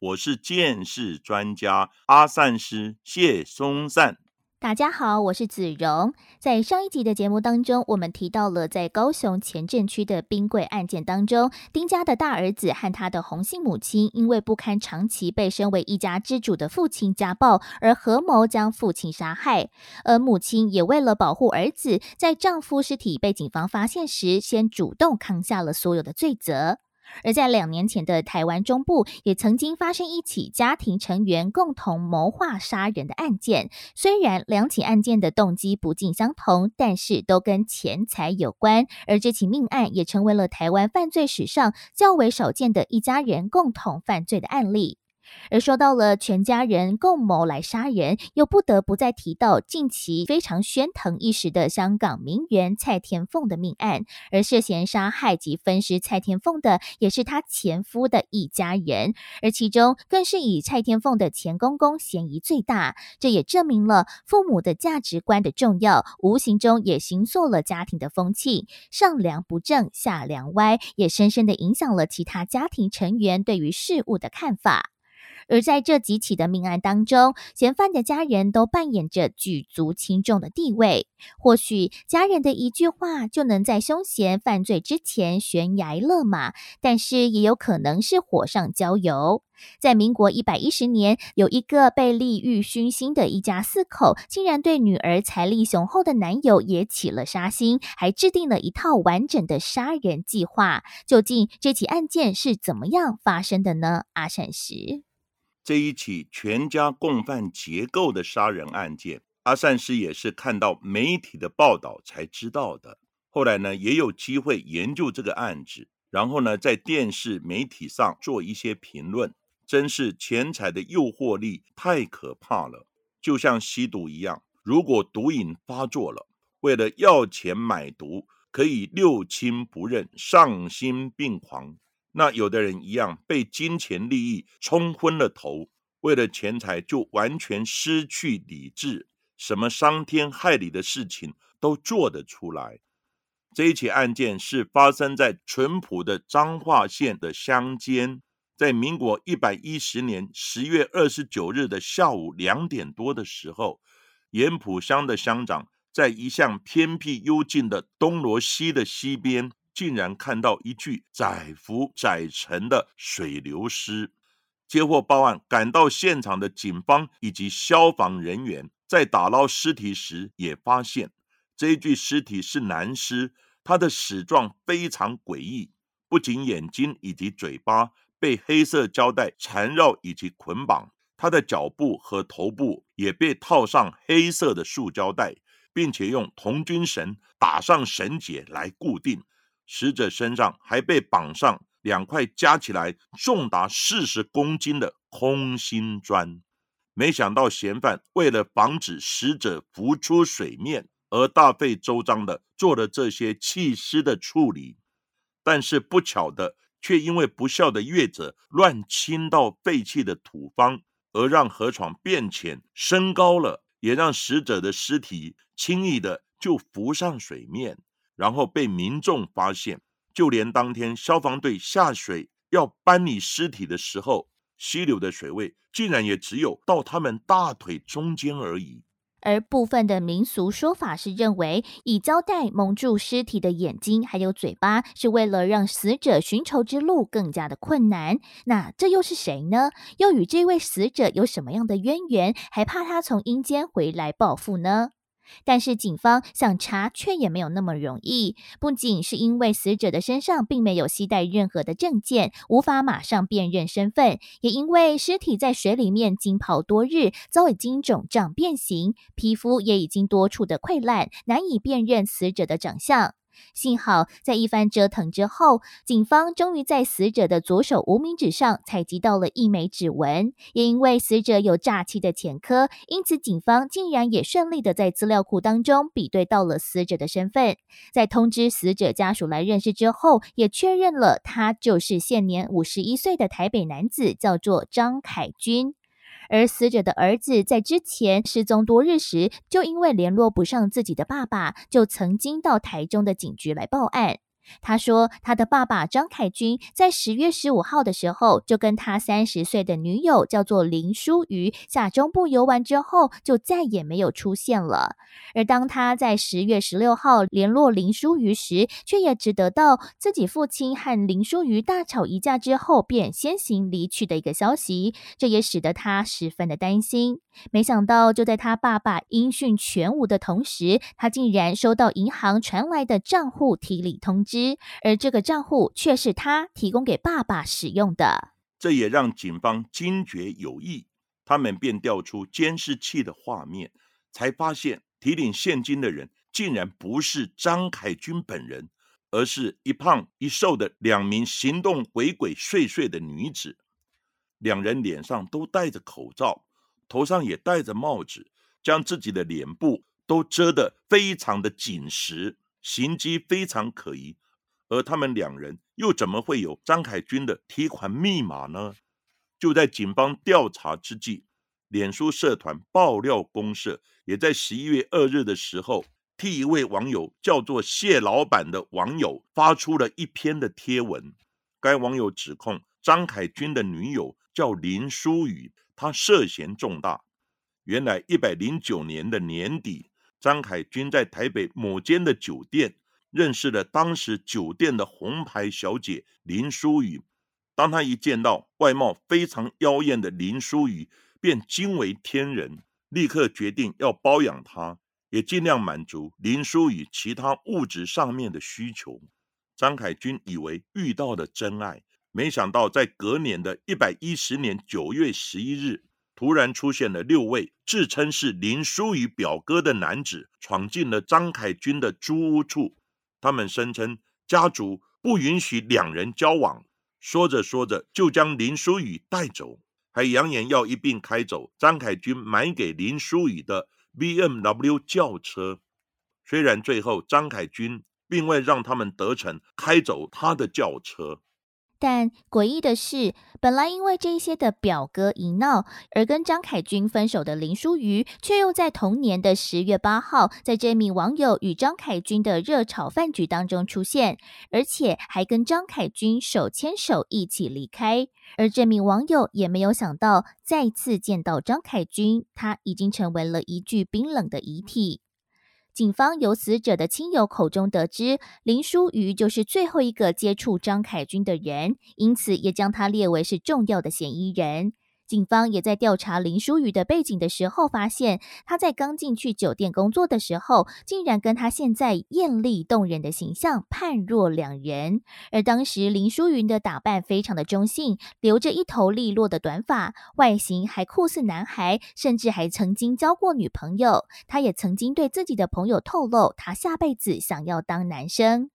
我是剑士专家阿善师谢松善。大家好，我是子荣。在上一集的节目当中，我们提到了在高雄前镇区的冰柜案件当中，丁家的大儿子和他的红姓母亲，因为不堪长期被身为一家之主的父亲家暴，而合谋将父亲杀害。而母亲也为了保护儿子，在丈夫尸体被警方发现时，先主动扛下了所有的罪责。而在两年前的台湾中部，也曾经发生一起家庭成员共同谋划杀人的案件。虽然两起案件的动机不尽相同，但是都跟钱财有关。而这起命案也成为了台湾犯罪史上较为少见的一家人共同犯罪的案例。而说到了全家人共谋来杀人，又不得不再提到近期非常喧腾一时的香港名媛蔡天凤的命案。而涉嫌杀害及分尸蔡天凤的，也是她前夫的一家人，而其中更是以蔡天凤的前公公嫌疑最大。这也证明了父母的价值观的重要，无形中也形塑了家庭的风气。上梁不正下梁歪，也深深的影响了其他家庭成员对于事物的看法。而在这几起的命案当中，嫌犯的家人都扮演着举足轻重的地位。或许家人的一句话就能在凶嫌犯罪之前悬崖勒马，但是也有可能是火上浇油。在民国一百一十年，有一个被利欲熏心的一家四口，竟然对女儿财力雄厚的男友也起了杀心，还制定了一套完整的杀人计划。究竟这起案件是怎么样发生的呢？阿善石。这一起全家共犯结构的杀人案件，阿善师也是看到媒体的报道才知道的。后来呢，也有机会研究这个案子，然后呢，在电视媒体上做一些评论。真是钱财的诱惑力太可怕了，就像吸毒一样，如果毒瘾发作了，为了要钱买毒，可以六亲不认，丧心病狂。那有的人一样被金钱利益冲昏了头，为了钱财就完全失去理智，什么伤天害理的事情都做得出来。这一起案件是发生在淳朴的彰化县的乡间，在民国一百一十年十月二十九日的下午两点多的时候，盐埔乡的乡长在一向偏僻幽静的东罗溪的溪边。竟然看到一具载浮载沉的水流尸，接获报案，赶到现场的警方以及消防人员在打捞尸体时，也发现这具尸体是男尸，他的死状非常诡异，不仅眼睛以及嘴巴被黑色胶带缠绕以及捆绑，他的脚部和头部也被套上黑色的塑胶带，并且用童军绳打上绳结来固定。死者身上还被绑上两块加起来重达四十公斤的空心砖。没想到嫌犯为了防止死者浮出水面，而大费周章的做了这些弃尸的处理。但是不巧的，却因为不孝的业者乱倾倒废弃的土方，而让河床变浅升高了，也让死者的尸体轻易的就浮上水面。然后被民众发现，就连当天消防队下水要搬离尸体的时候，溪流的水位竟然也只有到他们大腿中间而已。而部分的民俗说法是认为，以胶带蒙住尸体的眼睛还有嘴巴，是为了让死者寻仇之路更加的困难。那这又是谁呢？又与这位死者有什么样的渊源？还怕他从阴间回来报复呢？但是警方想查，却也没有那么容易。不仅是因为死者的身上并没有携带任何的证件，无法马上辨认身份，也因为尸体在水里面浸泡多日，早已经肿胀变形，皮肤也已经多处的溃烂，难以辨认死者的长相。幸好在一番折腾之后，警方终于在死者的左手无名指上采集到了一枚指纹。也因为死者有诈欺的前科，因此警方竟然也顺利的在资料库当中比对到了死者的身份。在通知死者家属来认识之后，也确认了他就是现年五十一岁的台北男子，叫做张凯军。而死者的儿子在之前失踪多日时，就因为联络不上自己的爸爸，就曾经到台中的警局来报案。他说，他的爸爸张凯军在十月十五号的时候，就跟他三十岁的女友叫做林淑瑜下中部游玩之后，就再也没有出现了。而当他在十月十六号联络林淑瑜时，却也只得到自己父亲和林淑瑜大吵一架之后，便先行离去的一个消息。这也使得他十分的担心。没想到，就在他爸爸音讯全无的同时，他竟然收到银行传来的账户提领通知，而这个账户却是他提供给爸爸使用的。这也让警方惊觉有异，他们便调出监视器的画面，才发现提领现金的人竟然不是张凯军本人，而是一胖一瘦的两名行动鬼鬼祟祟的女子，两人脸上都戴着口罩。头上也戴着帽子，将自己的脸部都遮得非常的紧实，行迹非常可疑。而他们两人又怎么会有张凯军的提款密码呢？就在警方调查之际，脸书社团爆料公社也在十一月二日的时候，替一位网友叫做谢老板的网友发出了一篇的贴文。该网友指控张凯军的女友叫林淑雨。他涉嫌重大。原来一百零九年的年底，张凯军在台北某间的酒店认识了当时酒店的红牌小姐林淑雨。当他一见到外貌非常妖艳的林淑雨，便惊为天人，立刻决定要包养她，也尽量满足林淑雨其他物质上面的需求。张凯军以为遇到了真爱。没想到，在隔年的一百一十年九月十一日，突然出现了六位自称是林淑雨表哥的男子，闯进了张凯军的租屋处。他们声称家族不允许两人交往，说着说着就将林书宇带走，还扬言要一并开走张凯军买给林书宇的 BMW 轿车。虽然最后张凯军并未让他们得逞，开走他的轿车。但诡异的是，本来因为这些的表哥一闹而跟张凯军分手的林淑瑜，却又在同年的十月八号，在这名网友与张凯军的热炒饭局当中出现，而且还跟张凯军手牵手一起离开。而这名网友也没有想到，再次见到张凯军，他已经成为了一具冰冷的遗体。警方由死者的亲友口中得知，林淑瑜就是最后一个接触张凯军的人，因此也将他列为是重要的嫌疑人。警方也在调查林淑雨的背景的时候，发现她在刚进去酒店工作的时候，竟然跟她现在艳丽动人的形象判若两人。而当时林淑云的打扮非常的中性，留着一头利落的短发，外形还酷似男孩，甚至还曾经交过女朋友。她也曾经对自己的朋友透露，她下辈子想要当男生。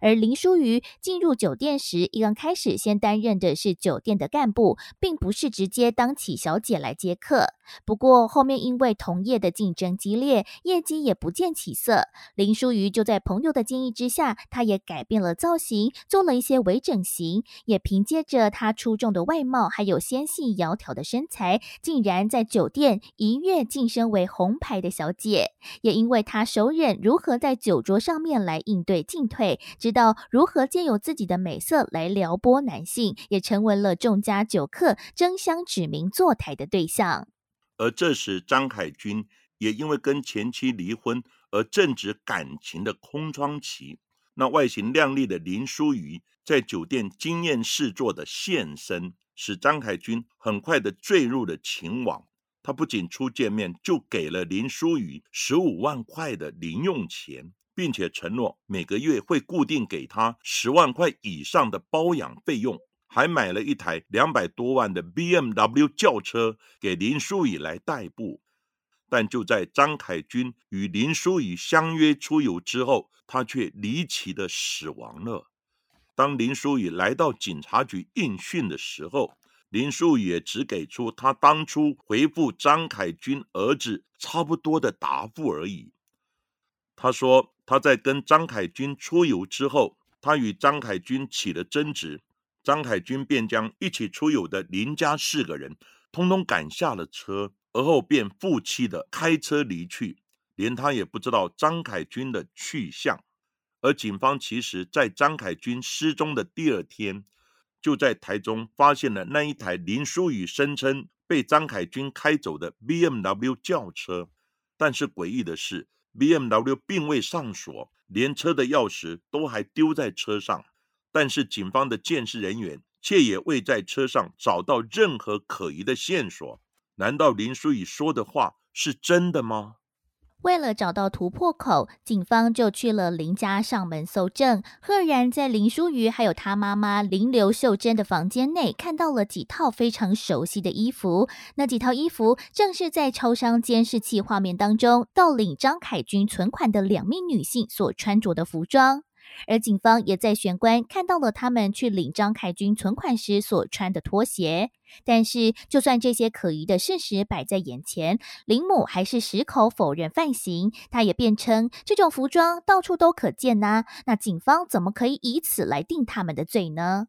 而林淑瑜进入酒店时，一刚开始先担任的是酒店的干部，并不是直接当起小姐来接客。不过后面因为同业的竞争激烈，业绩也不见起色，林淑瑜就在朋友的建议之下，她也改变了造型，做了一些微整形，也凭借着她出众的外貌，还有纤细窈窕的身材，竟然在酒店一跃晋升为红牌的小姐。也因为她熟稔如何在酒桌上面来应对进退。知道如何借由自己的美色来撩拨男性，也成为了众家酒客争相指名坐台的对象。而这时，张海军也因为跟前妻离婚而正值感情的空窗期。那外形靓丽的林淑瑜在酒店惊艳四座的现身，使张海军很快的坠入了情网。他不仅初见面就给了林淑瑜十五万块的零用钱。并且承诺每个月会固定给他十万块以上的包养费用，还买了一台两百多万的 BMW 轿车给林淑仪来代步。但就在张凯军与林淑仪相约出游之后，他却离奇的死亡了。当林淑仪来到警察局应讯的时候，林淑仪也只给出他当初回复张凯军儿子差不多的答复而已。他说他在跟张凯军出游之后，他与张凯军起了争执，张凯军便将一起出游的林家四个人通通赶下了车。而后便负气的开车离去，连他也不知道张凯军的去向。而警方其实，在张凯军失踪的第二天，就在台中发现了那一台林淑宇声称被张凯军开走的 BMW 轿车。但是诡异的是，BMW 并未上锁，连车的钥匙都还丢在车上。但是警方的监视人员却也未在车上找到任何可疑的线索。难道林淑仪说的话是真的吗？为了找到突破口，警方就去了林家上门搜证。赫然在林淑瑜还有她妈妈林刘秀珍的房间内，看到了几套非常熟悉的衣服。那几套衣服正是在超商监视器画面当中盗领张凯军存款的两名女性所穿着的服装。而警方也在玄关看到了他们去领张凯军存款时所穿的拖鞋，但是就算这些可疑的事实摆在眼前，林母还是矢口否认犯行。他也辩称这种服装到处都可见呐，那警方怎么可以以此来定他们的罪呢？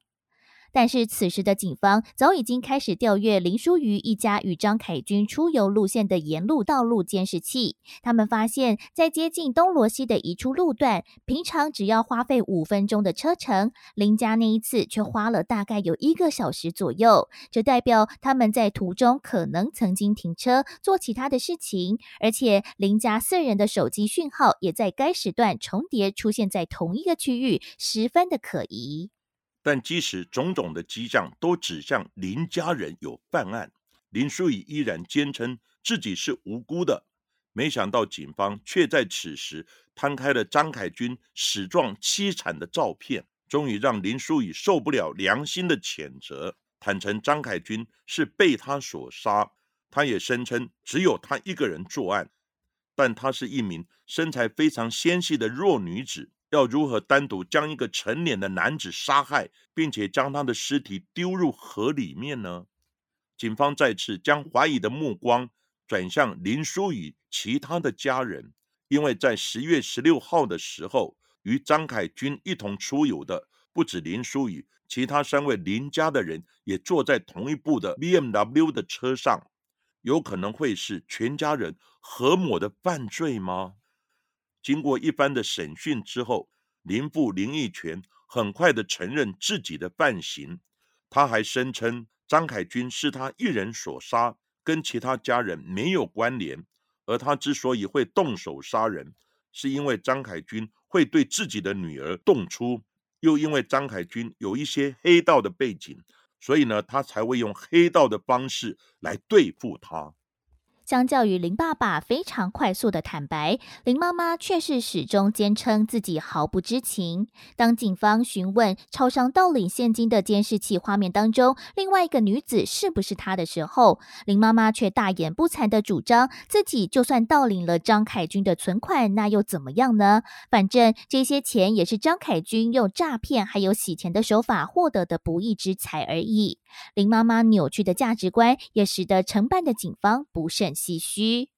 但是此时的警方早已经开始调阅林淑瑜一家与张凯军出游路线的沿路道路监视器。他们发现，在接近东罗西的一处路段，平常只要花费五分钟的车程，林家那一次却花了大概有一个小时左右。这代表他们在途中可能曾经停车做其他的事情，而且林家四人的手机讯号也在该时段重叠出现在同一个区域，十分的可疑。但即使种种的迹象都指向林家人有犯案，林淑仪依然坚称自己是无辜的。没想到警方却在此时摊开了张凯军死状凄惨的照片，终于让林淑仪受不了良心的谴责，坦诚张凯军是被他所杀。他也声称只有他一个人作案，但她是一名身材非常纤细的弱女子。要如何单独将一个成年的男子杀害，并且将他的尸体丢入河里面呢？警方再次将怀疑的目光转向林书宇其他的家人，因为在十月十六号的时候，与张凯军一同出游的不止林书宇，其他三位林家的人也坐在同一部的 BMW 的车上，有可能会是全家人合谋的犯罪吗？经过一番的审讯之后，林父林义全很快的承认自己的犯行。他还声称张凯军是他一人所杀，跟其他家人没有关联。而他之所以会动手杀人，是因为张凯军会对自己的女儿动粗，又因为张凯军有一些黑道的背景，所以呢，他才会用黑道的方式来对付他。相较于林爸爸非常快速的坦白，林妈妈却是始终坚称自己毫不知情。当警方询问超商盗领现金的监视器画面当中另外一个女子是不是她的时候，林妈妈却大言不惭的主张自己就算盗领了张凯军的存款，那又怎么样呢？反正这些钱也是张凯军用诈骗还有洗钱的手法获得的不义之财而已。林妈妈扭曲的价值观也使得承办的警方不甚。唏嘘。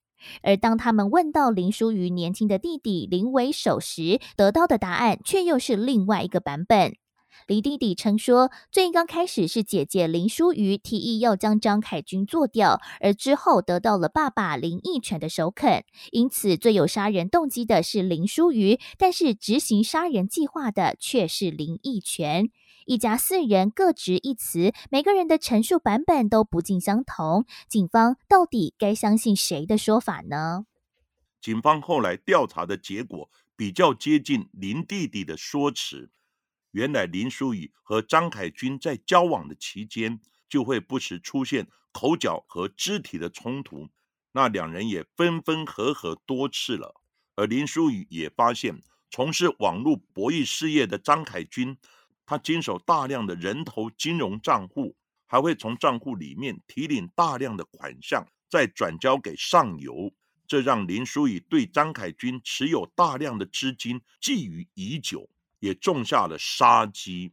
而当他们问到林淑瑜年轻的弟弟林为首时，得到的答案却又是另外一个版本。林弟弟称说，最刚开始是姐姐林淑瑜提议要将张凯军做掉，而之后得到了爸爸林义全的首肯，因此最有杀人动机的是林淑瑜，但是执行杀人计划的却是林义全。一家四人各执一词，每个人的陈述版本都不尽相同。警方到底该相信谁的说法呢？警方后来调查的结果比较接近林弟弟的说辞。原来林淑仪和张凯军在交往的期间，就会不时出现口角和肢体的冲突。那两人也分分合合多次了。而林淑仪也发现，从事网络博弈事业的张凯军。他经手大量的人头金融账户，还会从账户里面提领大量的款项，再转交给上游。这让林书宇对张凯军持有大量的资金觊觎已久，也种下了杀机。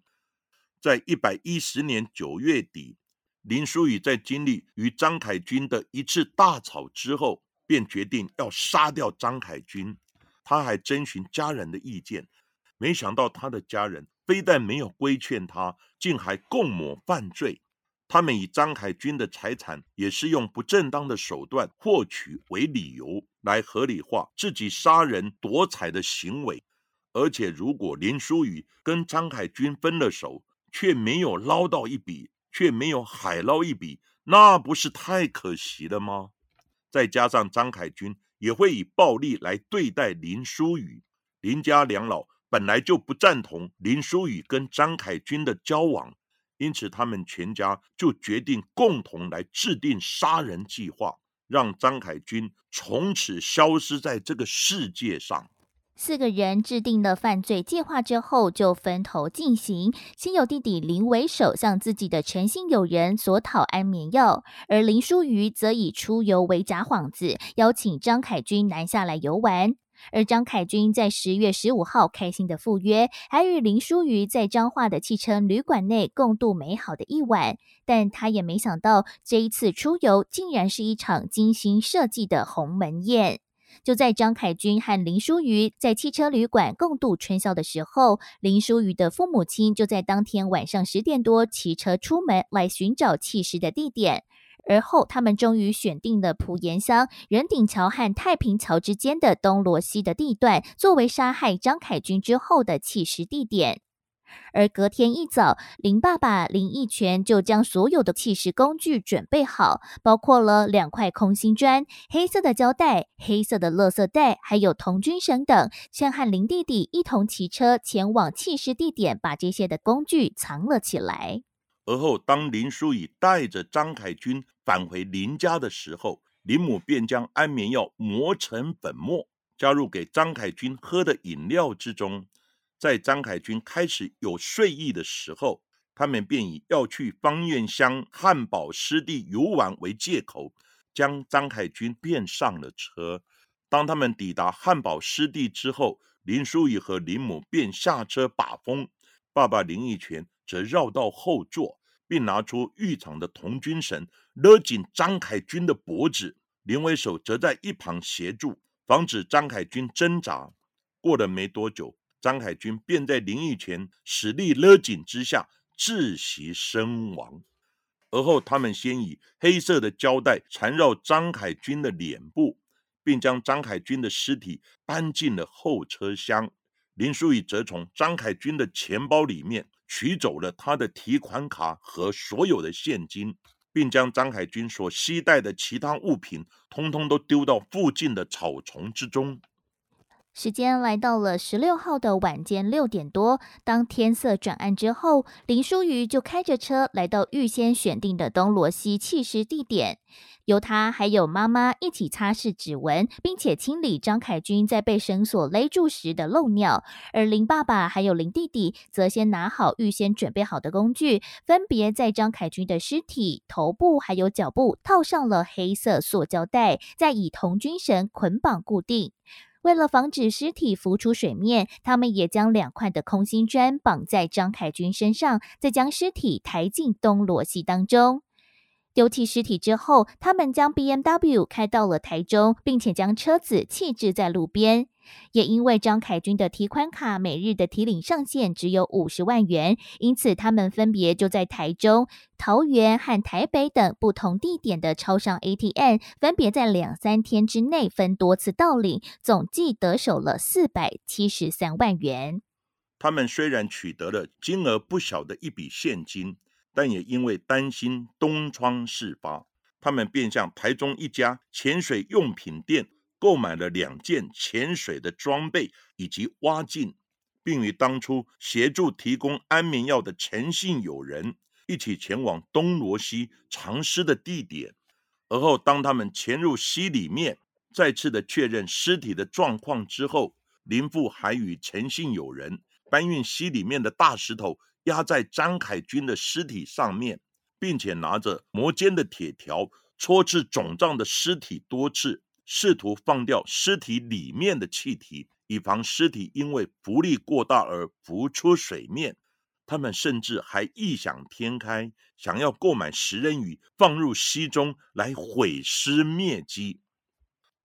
在一百一十年九月底，林书宇在经历与张凯军的一次大吵之后，便决定要杀掉张凯军。他还征询家人的意见，没想到他的家人非但没有规劝他，竟还共谋犯罪。他们以张海军的财产也是用不正当的手段获取为理由，来合理化自己杀人夺财的行为。而且，如果林书宇跟张海军分了手，却没有捞到一笔，却没有海捞一笔，那不是太可惜了吗？再加上张海军。也会以暴力来对待林书宇。林家两老本来就不赞同林书宇跟张凯军的交往，因此他们全家就决定共同来制定杀人计划，让张凯军从此消失在这个世界上。四个人制定了犯罪计划之后，就分头进行。先由弟弟林为首，向自己的诚信友人索讨安眠药；而林书瑜则以出游为假幌子，邀请张凯军南下来游玩。而张凯军在十月十五号开心的赴约，还与林书瑜在彰化的汽车旅馆内共度美好的一晚。但他也没想到，这一次出游竟然是一场精心设计的鸿门宴。就在张凯军和林淑瑜在汽车旅馆共度春宵的时候，林淑瑜的父母亲就在当天晚上十点多骑车出门来寻找弃尸的地点。而后，他们终于选定了蒲岩乡人鼎桥和太平桥之间的东罗西的地段，作为杀害张凯军之后的弃尸地点。而隔天一早，林爸爸林义全就将所有的弃尸工具准备好，包括了两块空心砖、黑色的胶带、黑色的垃圾袋，还有童军绳等，先和林弟弟一同骑车前往弃尸地点，把这些的工具藏了起来。而后，当林淑仪带着张凯军返回林家的时候，林母便将安眠药磨成粉末，加入给张凯军喝的饮料之中。在张凯军开始有睡意的时候，他们便以要去方院乡汉堡湿地游玩为借口，将张凯军便上了车。当他们抵达汉堡湿地之后，林淑仪和林母便下车把风，爸爸林义全则绕到后座，并拿出浴场的童军绳勒紧张凯军的脖子，林为首则在一旁协助，防止张凯军挣扎。过了没多久。张凯军便在林义全使力勒紧之下窒息身亡。而后，他们先以黑色的胶带缠绕张凯军的脸部，并将张凯军的尸体搬进了后车厢。林淑仪则从张凯军的钱包里面取走了他的提款卡和所有的现金，并将张海军所携带的其他物品通通都丢到附近的草丛之中。时间来到了十六号的晚间六点多，当天色转暗之后，林淑瑜就开着车来到预先选定的东罗西弃尸地点，由他还有妈妈一起擦拭指纹，并且清理张凯军在被绳索勒住时的漏尿。而林爸爸还有林弟弟则先拿好预先准备好的工具，分别在张凯军的尸体头部还有脚部套上了黑色塑胶袋，再以童军绳捆绑固定。为了防止尸体浮出水面，他们也将两块的空心砖绑在张凯军身上，再将尸体抬进东罗溪当中。丢弃尸体之后，他们将 B M W 开到了台中，并且将车子弃置在路边。也因为张凯军的提款卡每日的提领上限只有五十万元，因此他们分别就在台中、桃园和台北等不同地点的超商 ATM，分别在两三天之内分多次盗领，总计得手了四百七十三万元。他们虽然取得了金额不小的一笔现金，但也因为担心东窗事发，他们便向台中一家潜水用品店。购买了两件潜水的装备以及蛙镜，并与当初协助提供安眠药的诚信友人一起前往东罗西藏尸的地点。而后，当他们潜入溪里面，再次的确认尸体的状况之后，林父还与诚信友人搬运溪里面的大石头压在张凯军的尸体上面，并且拿着磨尖的铁条戳刺肿胀的尸体多次。试图放掉尸体里面的气体，以防尸体因为浮力过大而浮出水面。他们甚至还异想天开，想要购买食人鱼放入溪中来毁尸灭迹。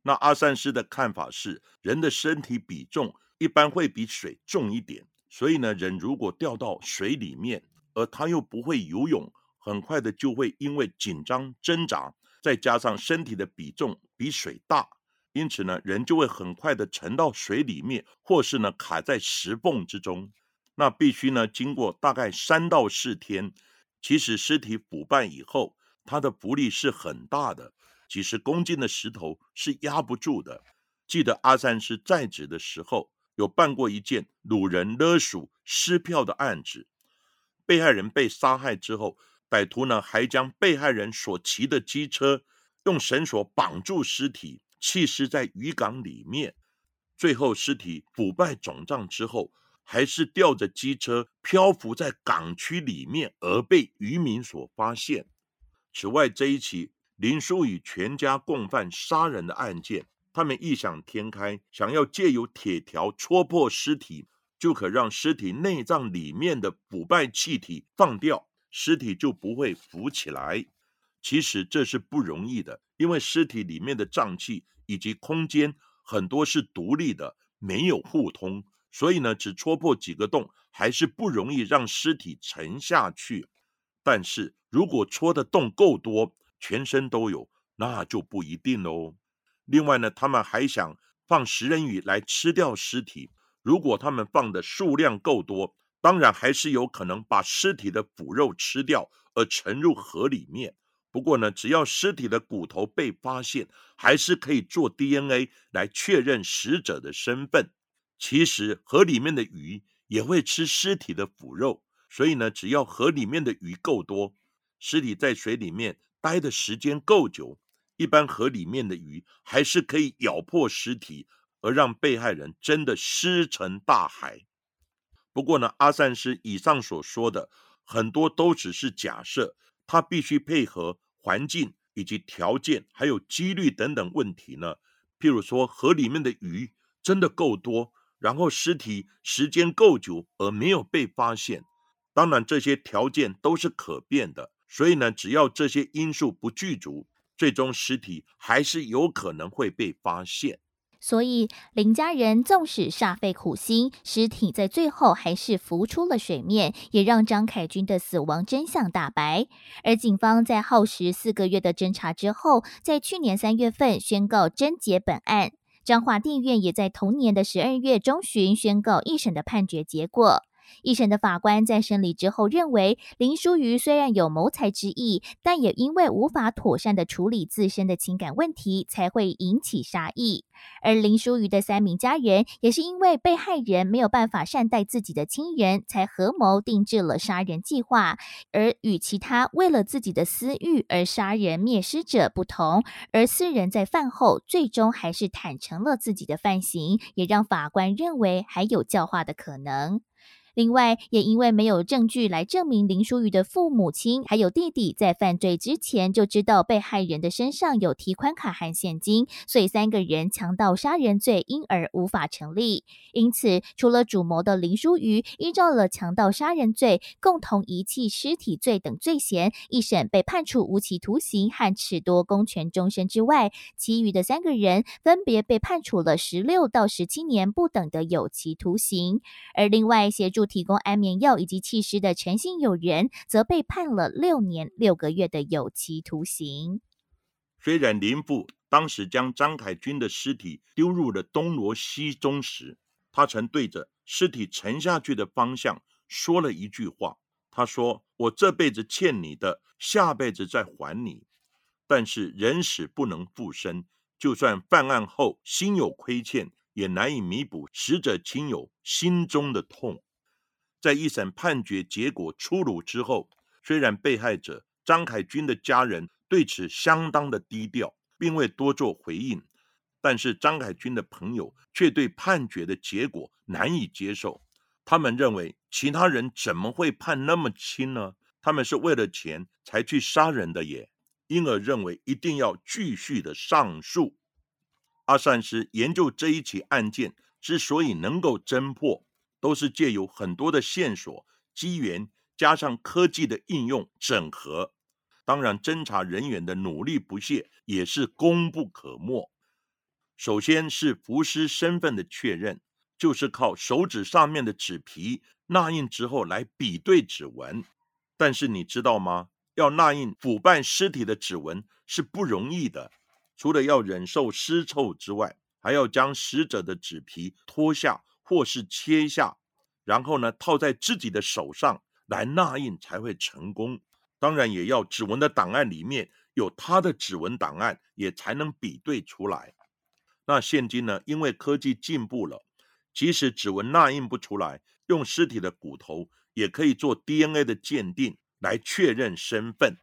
那阿善师的看法是，人的身体比重一般会比水重一点，所以呢，人如果掉到水里面，而他又不会游泳，很快的就会因为紧张挣扎，再加上身体的比重比水大，因此呢，人就会很快的沉到水里面，或是呢卡在石缝之中。那必须呢经过大概三到四天，其实尸体腐败以后，它的浮力是很大的。几十公斤的石头是压不住的。记得阿三师在职的时候，有办过一件掳人勒赎撕票的案子。被害人被杀害之后，歹徒呢还将被害人所骑的机车用绳索绑住尸体，弃尸在渔港里面。最后尸体腐败肿胀之后，还是吊着机车漂浮在港区里面，而被渔民所发现。此外，这一起。林书宇全家共犯杀人的案件，他们异想天开，想要借由铁条戳破尸体，就可让尸体内脏里面的腐败气体放掉，尸体就不会浮起来。其实这是不容易的，因为尸体里面的脏器以及空间很多是独立的，没有互通，所以呢，只戳破几个洞，还是不容易让尸体沉下去。但是如果戳的洞够多，全身都有，那就不一定喽。另外呢，他们还想放食人鱼来吃掉尸体。如果他们放的数量够多，当然还是有可能把尸体的腐肉吃掉，而沉入河里面。不过呢，只要尸体的骨头被发现，还是可以做 DNA 来确认死者的身份。其实河里面的鱼也会吃尸体的腐肉，所以呢，只要河里面的鱼够多，尸体在水里面。待的时间够久，一般河里面的鱼还是可以咬破尸体，而让被害人真的尸沉大海。不过呢，阿善师以上所说的很多都只是假设，他必须配合环境以及条件，还有几率等等问题呢。譬如说，河里面的鱼真的够多，然后尸体时间够久而没有被发现，当然这些条件都是可变的。所以呢，只要这些因素不具足，最终尸体还是有可能会被发现。所以林家人纵使煞费苦心，尸体在最后还是浮出了水面，也让张凯军的死亡真相大白。而警方在耗时四个月的侦查之后，在去年三月份宣告侦结本案。彰化地院也在同年的十二月中旬宣告一审的判决结果。一审的法官在审理之后认为，林淑瑜虽然有谋财之意，但也因为无法妥善的处理自身的情感问题，才会引起杀意。而林淑瑜的三名家人也是因为被害人没有办法善待自己的亲人，才合谋定制了杀人计划。而与其他为了自己的私欲而杀人灭尸者不同，而四人在饭后最终还是坦诚了自己的犯行，也让法官认为还有教化的可能。另外，也因为没有证据来证明林淑瑜的父母亲还有弟弟在犯罪之前就知道被害人的身上有提款卡和现金，所以三个人强盗杀人罪因而无法成立。因此，除了主谋的林淑瑜依照了强盗杀人罪、共同遗弃尸体罪等罪嫌，一审被判处无期徒刑和褫夺公权终身之外，其余的三个人分别被判处了十六到十七年不等的有期徒刑。而另外协助。提供安眠药以及弃尸的诚信友人，则被判了六年六个月的有期徒刑。虽然林父当时将张凯军的尸体丢入了东罗西中时，他曾对着尸体沉下去的方向说了一句话：“他说我这辈子欠你的，下辈子再还你。但是人死不能复生，就算犯案后心有亏欠，也难以弥补死者亲友心中的痛。”在一审判决结果出炉之后，虽然被害者张凯军的家人对此相当的低调，并未多做回应，但是张凯军的朋友却对判决的结果难以接受。他们认为其他人怎么会判那么轻呢？他们是为了钱才去杀人的耶，因而认为一定要继续的上诉。阿善师研究这一起案件之所以能够侦破，都是借由很多的线索、机缘，加上科技的应用整合。当然，侦查人员的努力不懈也是功不可没。首先是浮尸身份的确认，就是靠手指上面的纸皮捺印之后来比对指纹。但是你知道吗？要捺印腐败尸体的指纹是不容易的，除了要忍受尸臭之外，还要将死者的纸皮脱下或是切下，然后呢套在自己的手上来捺印才会成功。当然也要指纹的档案里面有他的指纹档案，也才能比对出来。那现今呢？因为科技进步了，即使指纹捺印不出来，用尸体的骨头也可以做 DNA 的鉴定来确认身份。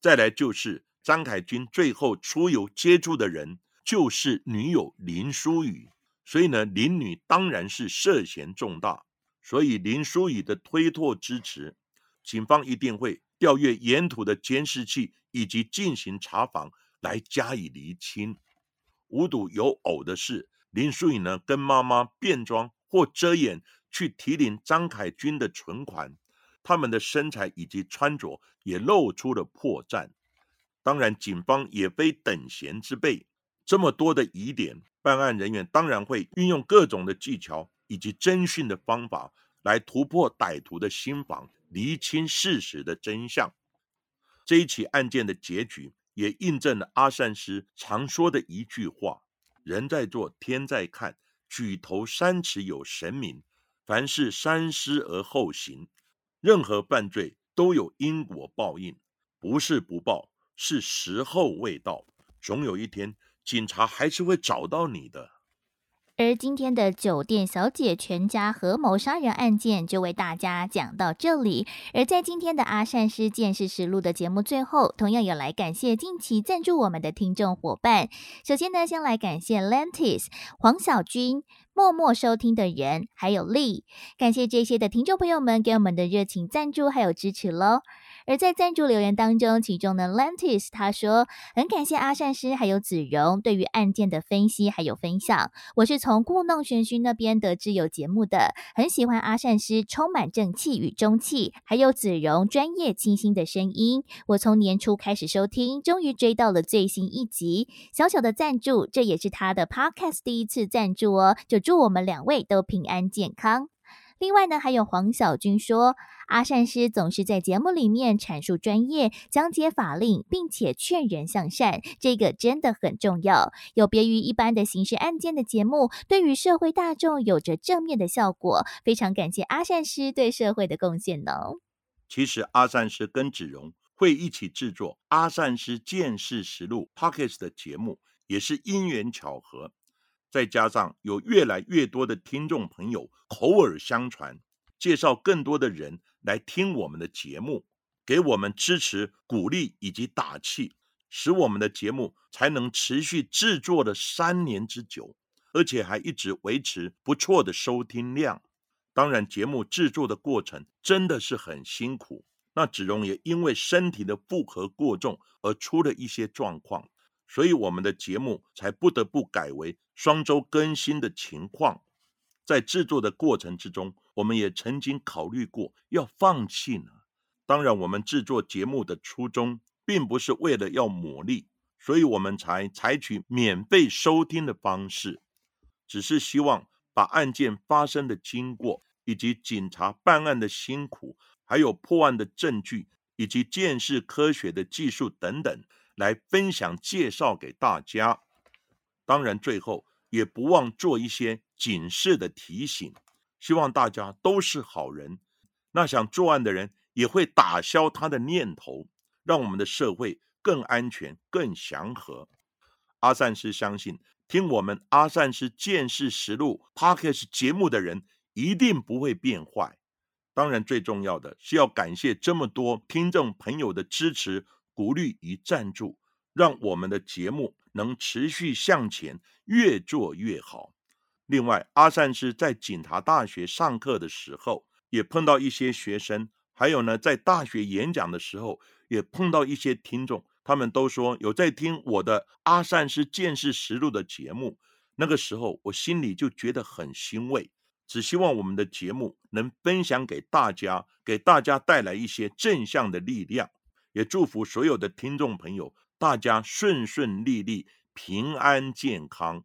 再来就是张凯军最后出游接触的人就是女友林淑雨，所以呢，林女当然是涉嫌重大。所以林淑雨的推脱支持，警方一定会调阅沿途的监视器以及进行查访来加以厘清。无独有偶的是，林淑颖呢跟妈妈变装或遮掩去提领张凯军的存款，他们的身材以及穿着也露出了破绽。当然，警方也非等闲之辈，这么多的疑点，办案人员当然会运用各种的技巧以及侦讯的方法来突破歹徒的心防，厘清事实的真相。这一起案件的结局。也印证了阿善师常说的一句话：“人在做，天在看。举头三尺有神明，凡事三思而后行。任何犯罪都有因果报应，不是不报，是时候未到。总有一天，警察还是会找到你的。”而今天的酒店小姐全家合谋杀人案件就为大家讲到这里。而在今天的阿善师见识实录的节目最后，同样也来感谢近期赞助我们的听众伙伴。首先呢，先来感谢 Lantis、黄小军、默默收听的人，还有力感谢这些的听众朋友们给我们的热情赞助还有支持喽。而在赞助留言当中，其中呢，Lantis 他说很感谢阿善师还有子荣对于案件的分析还有分享。我是从故弄玄虚那边得知有节目的，很喜欢阿善师充满正气与中气，还有子荣专业清新的声音。我从年初开始收听，终于追到了最新一集。小小的赞助，这也是他的 Podcast 第一次赞助哦，就祝我们两位都平安健康。另外呢，还有黄小军说，阿善师总是在节目里面阐述专业、讲解法令，并且劝人向善，这个真的很重要。有别于一般的刑事案件的节目，对于社会大众有着正面的效果。非常感谢阿善师对社会的贡献呢。其实阿善师跟子荣会一起制作《阿善师见识实录》Pockets 的节目，也是因缘巧合。再加上有越来越多的听众朋友口耳相传，介绍更多的人来听我们的节目，给我们支持、鼓励以及打气，使我们的节目才能持续制作了三年之久，而且还一直维持不错的收听量。当然，节目制作的过程真的是很辛苦。那子荣也因为身体的负荷过重而出了一些状况。所以我们的节目才不得不改为双周更新的情况。在制作的过程之中，我们也曾经考虑过要放弃呢。当然，我们制作节目的初衷并不是为了要牟利，所以我们才采取免费收听的方式。只是希望把案件发生的经过，以及警察办案的辛苦，还有破案的证据，以及鉴识科学的技术等等。来分享介绍给大家，当然最后也不忘做一些警示的提醒，希望大家都是好人。那想作案的人也会打消他的念头，让我们的社会更安全、更祥和。阿善师相信，听我们阿善师见识实录 Podcast 节目的人一定不会变坏。当然，最重要的是要感谢这么多听众朋友的支持。鼓励与赞助，让我们的节目能持续向前，越做越好。另外，阿善师在警察大学上课的时候，也碰到一些学生；还有呢，在大学演讲的时候，也碰到一些听众，他们都说有在听我的《阿善师见识实录》的节目。那个时候，我心里就觉得很欣慰，只希望我们的节目能分享给大家，给大家带来一些正向的力量。也祝福所有的听众朋友，大家顺顺利利、平安健康。